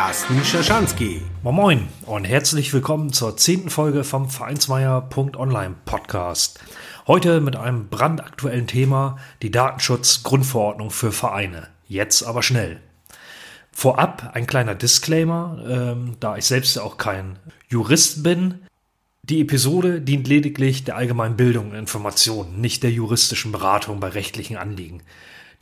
Carsten Schaschanski. Moin Moin und herzlich willkommen zur zehnten Folge vom Vereinsmeier.online Podcast. Heute mit einem brandaktuellen Thema, die Datenschutzgrundverordnung für Vereine. Jetzt aber schnell. Vorab ein kleiner Disclaimer, ähm, da ich selbst auch kein Jurist bin. Die Episode dient lediglich der allgemeinen Bildung und Information, nicht der juristischen Beratung bei rechtlichen Anliegen.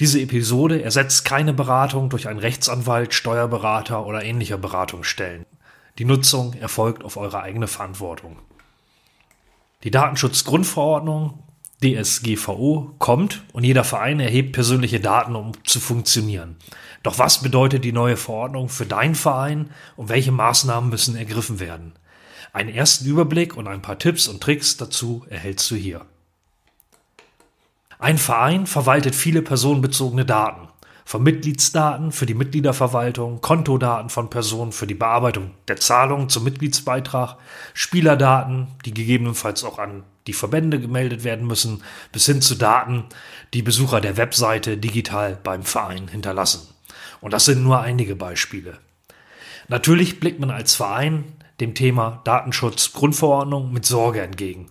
Diese Episode ersetzt keine Beratung durch einen Rechtsanwalt, Steuerberater oder ähnlicher Beratungsstellen. Die Nutzung erfolgt auf eure eigene Verantwortung. Die Datenschutzgrundverordnung DSGVO kommt und jeder Verein erhebt persönliche Daten, um zu funktionieren. Doch was bedeutet die neue Verordnung für deinen Verein und welche Maßnahmen müssen ergriffen werden? Einen ersten Überblick und ein paar Tipps und Tricks dazu erhältst du hier. Ein Verein verwaltet viele personenbezogene Daten. Von Mitgliedsdaten für die Mitgliederverwaltung, Kontodaten von Personen für die Bearbeitung der Zahlungen zum Mitgliedsbeitrag, Spielerdaten, die gegebenenfalls auch an die Verbände gemeldet werden müssen, bis hin zu Daten, die Besucher der Webseite digital beim Verein hinterlassen. Und das sind nur einige Beispiele. Natürlich blickt man als Verein dem Thema Datenschutz Grundverordnung mit Sorge entgegen.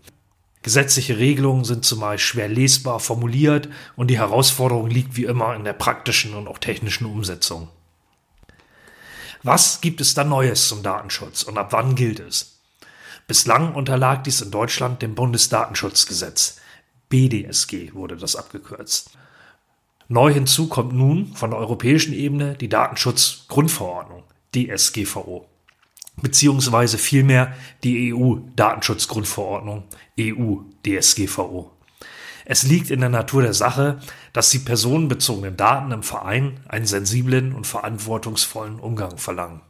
Gesetzliche Regelungen sind zumeist schwer lesbar formuliert und die Herausforderung liegt wie immer in der praktischen und auch technischen Umsetzung. Was gibt es da Neues zum Datenschutz und ab wann gilt es? Bislang unterlag dies in Deutschland dem Bundesdatenschutzgesetz. BDSG wurde das abgekürzt. Neu hinzu kommt nun von der europäischen Ebene die Datenschutzgrundverordnung, DSGVO beziehungsweise vielmehr die EU-Datenschutzgrundverordnung, EU-DSGVO. Es liegt in der Natur der Sache, dass die personenbezogenen Daten im Verein einen sensiblen und verantwortungsvollen Umgang verlangen.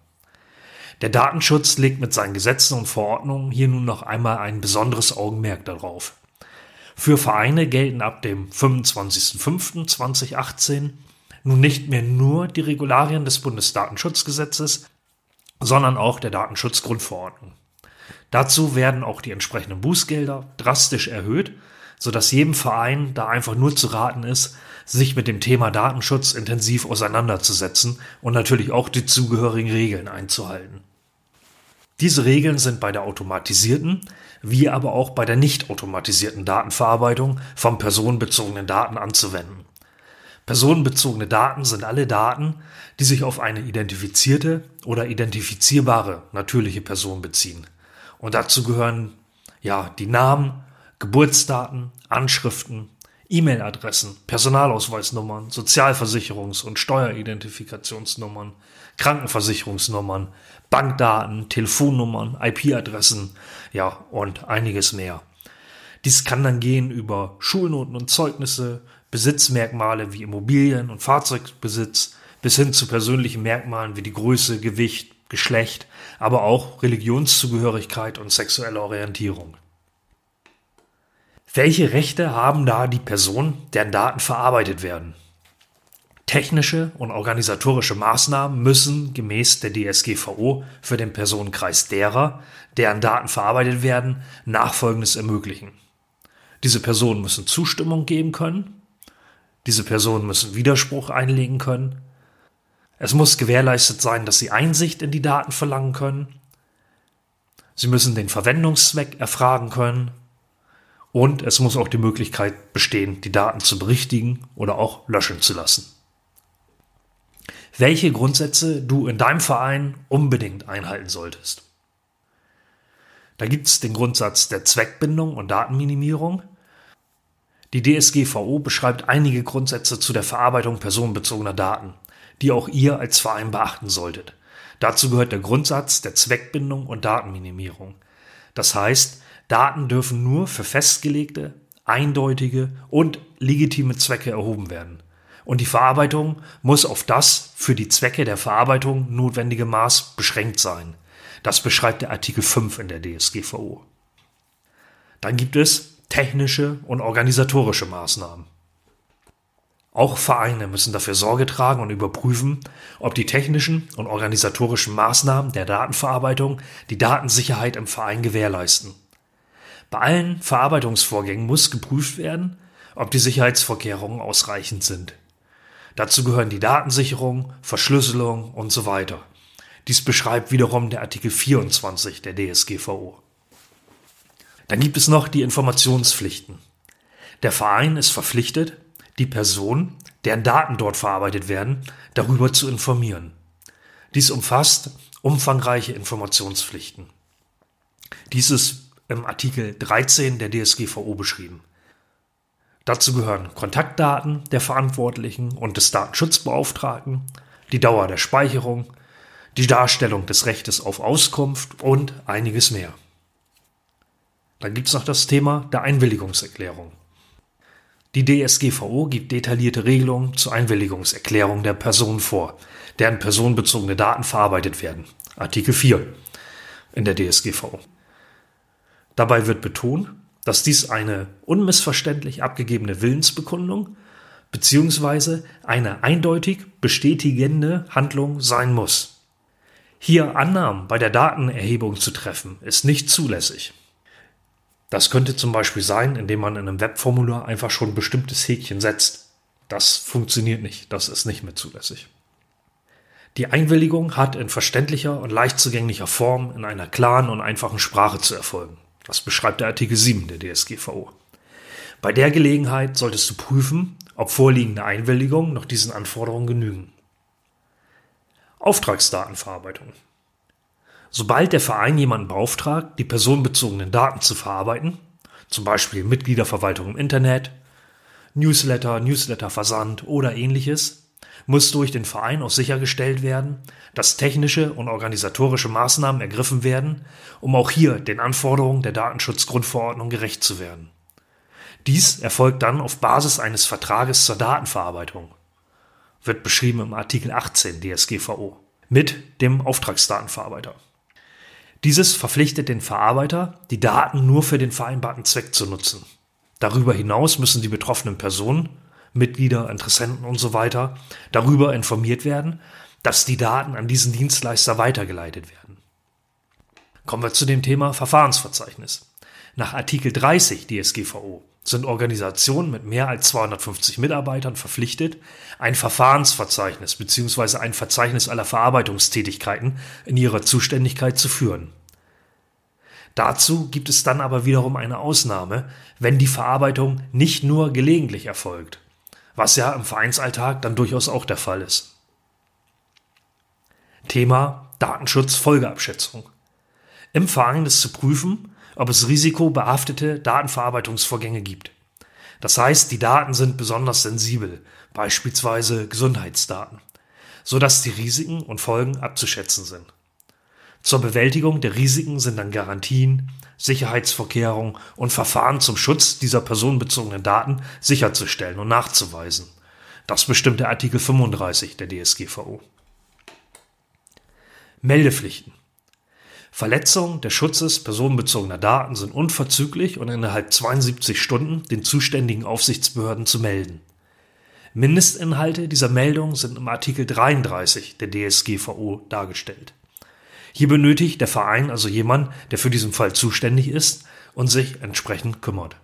Der Datenschutz legt mit seinen Gesetzen und Verordnungen hier nun noch einmal ein besonderes Augenmerk darauf. Für Vereine gelten ab dem 25.05.2018 nun nicht mehr nur die Regularien des Bundesdatenschutzgesetzes, sondern auch der Datenschutzgrundverordnung. Dazu werden auch die entsprechenden Bußgelder drastisch erhöht, sodass jedem Verein da einfach nur zu raten ist, sich mit dem Thema Datenschutz intensiv auseinanderzusetzen und natürlich auch die zugehörigen Regeln einzuhalten. Diese Regeln sind bei der automatisierten, wie aber auch bei der nicht automatisierten Datenverarbeitung von personenbezogenen Daten anzuwenden. Personenbezogene Daten sind alle Daten, die sich auf eine identifizierte oder identifizierbare natürliche Person beziehen. Und dazu gehören ja die Namen, Geburtsdaten, Anschriften, E-Mail-Adressen, Personalausweisnummern, Sozialversicherungs- und Steueridentifikationsnummern, Krankenversicherungsnummern, Bankdaten, Telefonnummern, IP-Adressen, ja und einiges mehr. Dies kann dann gehen über Schulnoten und Zeugnisse, Besitzmerkmale wie Immobilien und Fahrzeugbesitz bis hin zu persönlichen Merkmalen wie die Größe, Gewicht, Geschlecht, aber auch Religionszugehörigkeit und sexuelle Orientierung. Welche Rechte haben da die Personen, deren Daten verarbeitet werden? Technische und organisatorische Maßnahmen müssen gemäß der DSGVO für den Personenkreis derer, deren Daten verarbeitet werden, Nachfolgendes ermöglichen. Diese Personen müssen Zustimmung geben können, diese Personen müssen Widerspruch einlegen können. Es muss gewährleistet sein, dass sie Einsicht in die Daten verlangen können. Sie müssen den Verwendungszweck erfragen können. Und es muss auch die Möglichkeit bestehen, die Daten zu berichtigen oder auch löschen zu lassen. Welche Grundsätze du in deinem Verein unbedingt einhalten solltest. Da gibt es den Grundsatz der Zweckbindung und Datenminimierung. Die DSGVO beschreibt einige Grundsätze zu der Verarbeitung personenbezogener Daten, die auch ihr als Verein beachten solltet. Dazu gehört der Grundsatz der Zweckbindung und Datenminimierung. Das heißt, Daten dürfen nur für festgelegte, eindeutige und legitime Zwecke erhoben werden. Und die Verarbeitung muss auf das für die Zwecke der Verarbeitung notwendige Maß beschränkt sein. Das beschreibt der Artikel 5 in der DSGVO. Dann gibt es technische und organisatorische Maßnahmen. Auch Vereine müssen dafür Sorge tragen und überprüfen, ob die technischen und organisatorischen Maßnahmen der Datenverarbeitung die Datensicherheit im Verein gewährleisten. Bei allen Verarbeitungsvorgängen muss geprüft werden, ob die Sicherheitsvorkehrungen ausreichend sind. Dazu gehören die Datensicherung, Verschlüsselung und so weiter. Dies beschreibt wiederum der Artikel 24 der DSGVO. Dann gibt es noch die Informationspflichten. Der Verein ist verpflichtet, die Person, deren Daten dort verarbeitet werden, darüber zu informieren. Dies umfasst umfangreiche Informationspflichten. Dies ist im Artikel 13 der DSGVO beschrieben. Dazu gehören Kontaktdaten der Verantwortlichen und des Datenschutzbeauftragten, die Dauer der Speicherung, die Darstellung des Rechtes auf Auskunft und einiges mehr. Dann gibt es noch das Thema der Einwilligungserklärung. Die DSGVO gibt detaillierte Regelungen zur Einwilligungserklärung der Person vor, deren personenbezogene Daten verarbeitet werden. Artikel 4 in der DSGVO. Dabei wird betont, dass dies eine unmissverständlich abgegebene Willensbekundung bzw. eine eindeutig bestätigende Handlung sein muss. Hier Annahmen bei der Datenerhebung zu treffen, ist nicht zulässig. Das könnte zum Beispiel sein, indem man in einem Webformular einfach schon ein bestimmtes Häkchen setzt. Das funktioniert nicht, das ist nicht mehr zulässig. Die Einwilligung hat in verständlicher und leicht zugänglicher Form in einer klaren und einfachen Sprache zu erfolgen. Das beschreibt der Artikel 7 der DSGVO. Bei der Gelegenheit solltest du prüfen, ob vorliegende Einwilligungen noch diesen Anforderungen genügen. Auftragsdatenverarbeitung. Sobald der Verein jemanden beauftragt, die personenbezogenen Daten zu verarbeiten, zum Beispiel Mitgliederverwaltung im Internet, Newsletter, Newsletterversand oder ähnliches, muss durch den Verein auch sichergestellt werden, dass technische und organisatorische Maßnahmen ergriffen werden, um auch hier den Anforderungen der Datenschutzgrundverordnung gerecht zu werden. Dies erfolgt dann auf Basis eines Vertrages zur Datenverarbeitung, wird beschrieben im Artikel 18 DSGVO, mit dem Auftragsdatenverarbeiter. Dieses verpflichtet den Verarbeiter, die Daten nur für den vereinbarten Zweck zu nutzen. Darüber hinaus müssen die betroffenen Personen, Mitglieder, Interessenten und so darüber informiert werden, dass die Daten an diesen Dienstleister weitergeleitet werden. Kommen wir zu dem Thema Verfahrensverzeichnis. Nach Artikel 30 DSGVO sind Organisationen mit mehr als 250 Mitarbeitern verpflichtet, ein Verfahrensverzeichnis bzw. ein Verzeichnis aller Verarbeitungstätigkeiten in ihrer Zuständigkeit zu führen. Dazu gibt es dann aber wiederum eine Ausnahme, wenn die Verarbeitung nicht nur gelegentlich erfolgt, was ja im Vereinsalltag dann durchaus auch der Fall ist. Thema Datenschutzfolgeabschätzung. Im Verein ist zu prüfen, ob es risikobehaftete Datenverarbeitungsvorgänge gibt. Das heißt, die Daten sind besonders sensibel, beispielsweise Gesundheitsdaten, sodass die Risiken und Folgen abzuschätzen sind. Zur Bewältigung der Risiken sind dann Garantien, Sicherheitsvorkehrungen und Verfahren zum Schutz dieser personenbezogenen Daten sicherzustellen und nachzuweisen. Das bestimmt der Artikel 35 der DSGVO. Meldepflichten. Verletzungen des Schutzes personenbezogener Daten sind unverzüglich und innerhalb 72 Stunden den zuständigen Aufsichtsbehörden zu melden. Mindestinhalte dieser Meldung sind im Artikel 33 der DSGVO dargestellt. Hier benötigt der Verein also jemand, der für diesen Fall zuständig ist und sich entsprechend kümmert.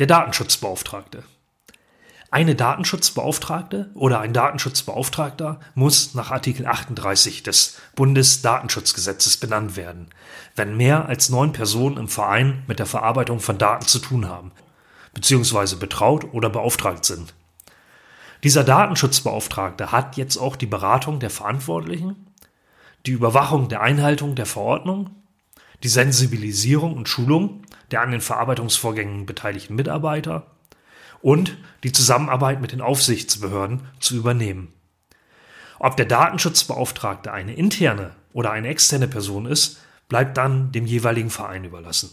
Der Datenschutzbeauftragte. Eine Datenschutzbeauftragte oder ein Datenschutzbeauftragter muss nach Artikel 38 des Bundesdatenschutzgesetzes benannt werden, wenn mehr als neun Personen im Verein mit der Verarbeitung von Daten zu tun haben, beziehungsweise betraut oder beauftragt sind. Dieser Datenschutzbeauftragte hat jetzt auch die Beratung der Verantwortlichen, die Überwachung der Einhaltung der Verordnung, die Sensibilisierung und Schulung der an den Verarbeitungsvorgängen beteiligten Mitarbeiter, und die Zusammenarbeit mit den Aufsichtsbehörden zu übernehmen. Ob der Datenschutzbeauftragte eine interne oder eine externe Person ist, bleibt dann dem jeweiligen Verein überlassen.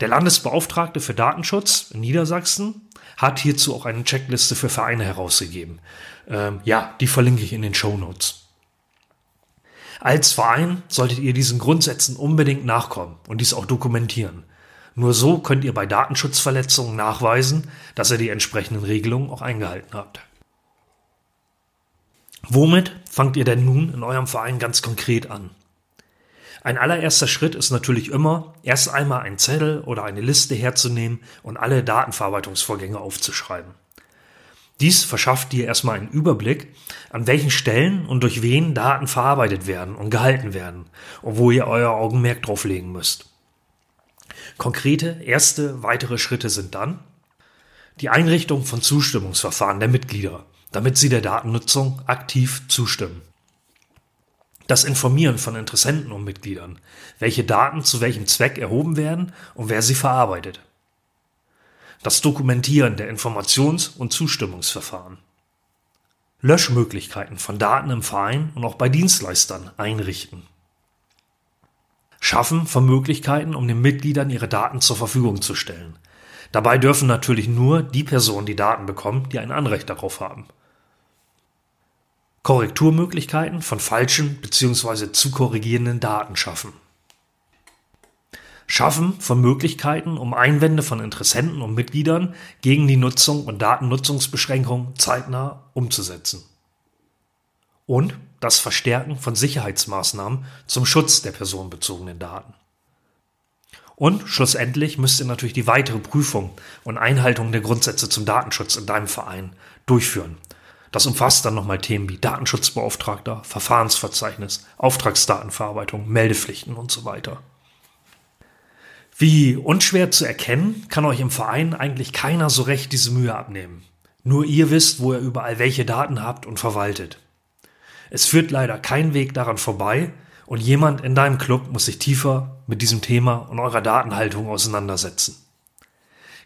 Der Landesbeauftragte für Datenschutz in Niedersachsen hat hierzu auch eine Checkliste für Vereine herausgegeben. Ähm, ja, die verlinke ich in den Show Notes. Als Verein solltet ihr diesen Grundsätzen unbedingt nachkommen und dies auch dokumentieren. Nur so könnt ihr bei Datenschutzverletzungen nachweisen, dass ihr die entsprechenden Regelungen auch eingehalten habt. Womit fangt ihr denn nun in eurem Verein ganz konkret an? Ein allererster Schritt ist natürlich immer, erst einmal einen Zettel oder eine Liste herzunehmen und alle Datenverarbeitungsvorgänge aufzuschreiben. Dies verschafft dir erstmal einen Überblick, an welchen Stellen und durch wen Daten verarbeitet werden und gehalten werden und wo ihr euer Augenmerk drauf legen müsst. Konkrete erste weitere Schritte sind dann die Einrichtung von Zustimmungsverfahren der Mitglieder, damit sie der Datennutzung aktiv zustimmen. Das Informieren von Interessenten und Mitgliedern, welche Daten zu welchem Zweck erhoben werden und wer sie verarbeitet das Dokumentieren der Informations- und Zustimmungsverfahren. Löschmöglichkeiten von Daten im Verein und auch bei Dienstleistern einrichten. Schaffen von Möglichkeiten, um den Mitgliedern ihre Daten zur Verfügung zu stellen. Dabei dürfen natürlich nur die Personen die Daten bekommen, die ein Anrecht darauf haben. Korrekturmöglichkeiten von falschen bzw. zu korrigierenden Daten schaffen. Schaffen von Möglichkeiten, um Einwände von Interessenten und Mitgliedern gegen die Nutzung und Datennutzungsbeschränkungen zeitnah umzusetzen. Und das Verstärken von Sicherheitsmaßnahmen zum Schutz der personenbezogenen Daten. Und schlussendlich müsst ihr natürlich die weitere Prüfung und Einhaltung der Grundsätze zum Datenschutz in deinem Verein durchführen. Das umfasst dann nochmal Themen wie Datenschutzbeauftragter, Verfahrensverzeichnis, Auftragsdatenverarbeitung, Meldepflichten und so weiter. Wie unschwer zu erkennen, kann euch im Verein eigentlich keiner so recht diese Mühe abnehmen. Nur ihr wisst, wo ihr überall welche Daten habt und verwaltet. Es führt leider kein Weg daran vorbei und jemand in deinem Club muss sich tiefer mit diesem Thema und eurer Datenhaltung auseinandersetzen.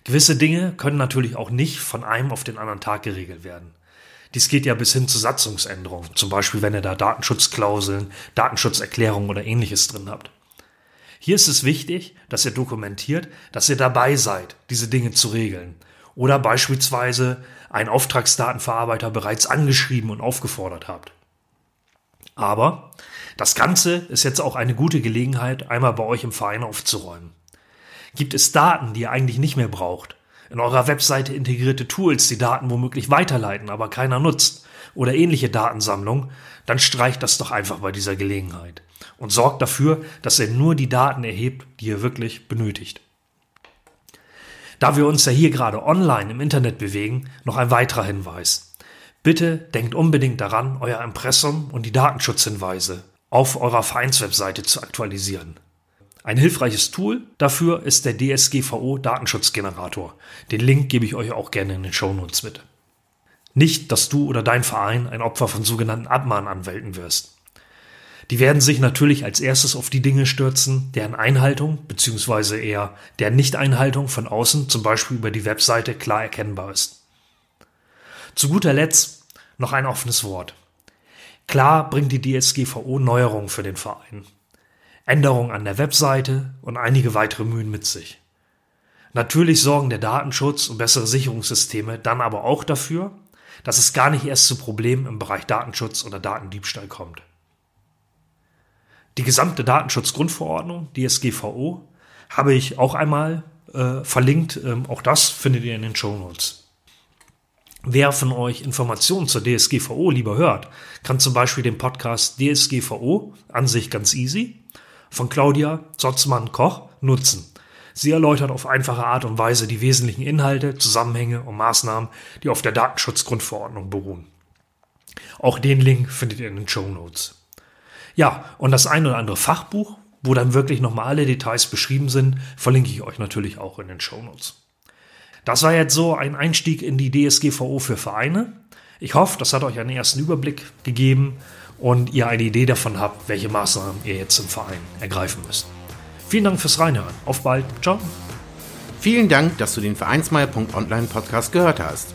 Gewisse Dinge können natürlich auch nicht von einem auf den anderen Tag geregelt werden. Dies geht ja bis hin zu Satzungsänderungen, zum Beispiel wenn ihr da Datenschutzklauseln, Datenschutzerklärungen oder ähnliches drin habt. Hier ist es wichtig, dass ihr dokumentiert, dass ihr dabei seid, diese Dinge zu regeln. Oder beispielsweise einen Auftragsdatenverarbeiter bereits angeschrieben und aufgefordert habt. Aber das Ganze ist jetzt auch eine gute Gelegenheit, einmal bei euch im Verein aufzuräumen. Gibt es Daten, die ihr eigentlich nicht mehr braucht? In eurer Webseite integrierte Tools, die Daten womöglich weiterleiten, aber keiner nutzt? Oder ähnliche Datensammlungen? Dann streicht das doch einfach bei dieser Gelegenheit und sorgt dafür, dass er nur die Daten erhebt, die er wirklich benötigt. Da wir uns ja hier gerade online im Internet bewegen, noch ein weiterer Hinweis. Bitte denkt unbedingt daran, euer Impressum und die Datenschutzhinweise auf eurer Vereinswebseite zu aktualisieren. Ein hilfreiches Tool dafür ist der DSGVO Datenschutzgenerator. Den Link gebe ich euch auch gerne in den Shownotes mit. Nicht, dass du oder dein Verein ein Opfer von sogenannten Abmahnanwälten wirst. Die werden sich natürlich als erstes auf die Dinge stürzen, deren Einhaltung bzw. eher deren Nichteinhaltung von außen, zum Beispiel über die Webseite, klar erkennbar ist. Zu guter Letzt noch ein offenes Wort. Klar bringt die DSGVO Neuerungen für den Verein. Änderungen an der Webseite und einige weitere Mühen mit sich. Natürlich sorgen der Datenschutz und bessere Sicherungssysteme dann aber auch dafür, dass es gar nicht erst zu Problemen im Bereich Datenschutz oder Datendiebstahl kommt. Die gesamte Datenschutzgrundverordnung, DSGVO, habe ich auch einmal äh, verlinkt. Ähm, auch das findet ihr in den Show Notes. Wer von euch Informationen zur DSGVO lieber hört, kann zum Beispiel den Podcast DSGVO, an sich ganz easy, von Claudia Zotzmann-Koch nutzen. Sie erläutert auf einfache Art und Weise die wesentlichen Inhalte, Zusammenhänge und Maßnahmen, die auf der Datenschutzgrundverordnung beruhen. Auch den Link findet ihr in den Show Notes. Ja, und das ein oder andere Fachbuch, wo dann wirklich nochmal alle Details beschrieben sind, verlinke ich euch natürlich auch in den Show Notes. Das war jetzt so ein Einstieg in die DSGVO für Vereine. Ich hoffe, das hat euch einen ersten Überblick gegeben und ihr eine Idee davon habt, welche Maßnahmen ihr jetzt im Verein ergreifen müsst. Vielen Dank fürs Reinhören. Auf bald. Ciao. Vielen Dank, dass du den Vereinsmeier.online Podcast gehört hast.